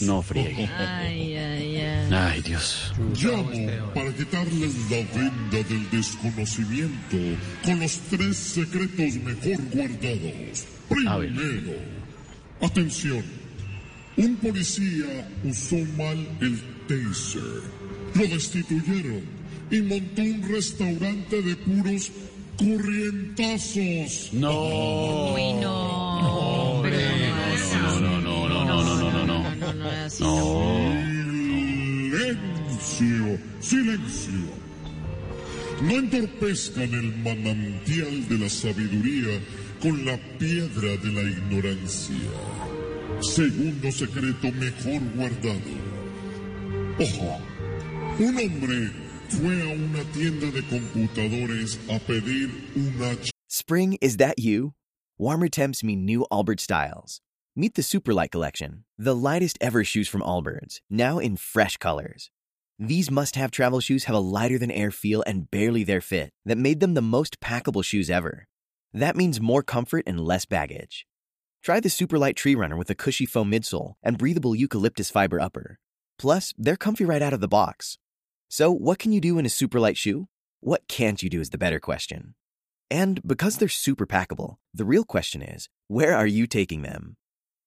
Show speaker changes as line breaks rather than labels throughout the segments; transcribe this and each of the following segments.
No friegue.
Ay, ay, ay.
Ay, Dios.
Llamo para quitarles la venda del desconocimiento con los tres secretos mejor guardados. Primero, atención. Un policía usó mal el taser. Lo destituyeron y montó un restaurante de puros corrientazos.
No.
Uy, no. No.
No.
Silencio, silencio. No entorpezcan el manantial de la sabiduría con la piedra de la ignorancia. Segundo secreto mejor guardado. Ojo, un hombre fue a una tienda de computadores a pedir una
Spring, is that you? Warmer temps mean new Allbirds styles. Meet the Superlight Collection, the lightest ever shoes from Allbirds, now in fresh colors. These must have travel shoes have a lighter than air feel and barely their fit that made them the most packable shoes ever. That means more comfort and less baggage. Try the Superlight Tree Runner with a cushy foam midsole and breathable eucalyptus fiber upper. Plus, they're comfy right out of the box. So, what can you do in a Superlight shoe? What can't you do is the better question. And because they're super packable, the real question is where are you taking them?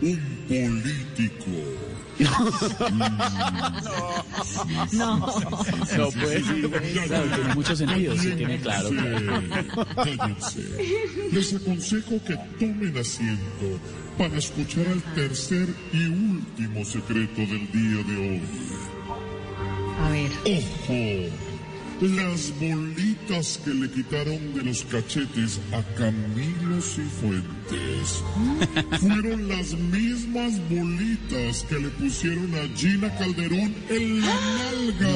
Un político.
No, pues. Claro, tiene mucho sentido, sí, tiene claro.
Cállense. Les aconsejo que tomen asiento para escuchar el tercer y último secreto del día de hoy.
A ver.
Ojo, las bolitas que le quitaron de los cachetes a Camilo Cifuentes fueron las mismas bolitas que le pusieron a Gina Calderón en la nalga.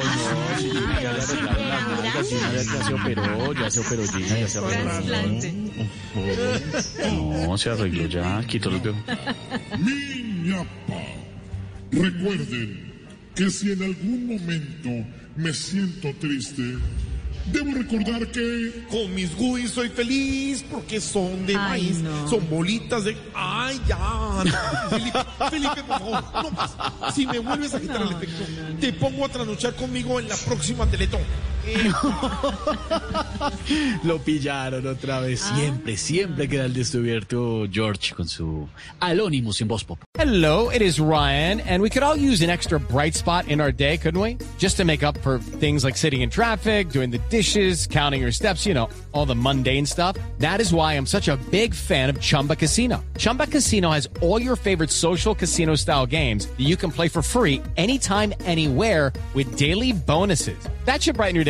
Las nalgas, Gina ya, ya se operó, ya se operó Gina, ya se arregló. No, se arregló ya, quitó los dedos.
Mi ñapa. Recuerden que si en algún momento me siento triste, debo recordar que
Con mis goodies soy feliz porque son de
Ay,
maíz,
no.
son bolitas de... ¡Ay, ya! Felipe, Felipe, por favor, no más. Si me vuelves a quitar el efecto,
no, no, no.
te pongo a trasnochar conmigo en la próxima Teletón.
Lo pillaron otra vez. Ah. Siempre, siempre queda el descubierto George con su Alónimos en Voz Pop.
Hello, it is Ryan, and we could all use an extra bright spot in our day, couldn't we? Just to make up for things like sitting in traffic, doing the dishes, counting your steps, you know, all the mundane stuff. That is why I'm such a big fan of Chumba Casino. Chumba Casino has all your favorite social casino style games that you can play for free anytime, anywhere with daily bonuses. That should brighten your day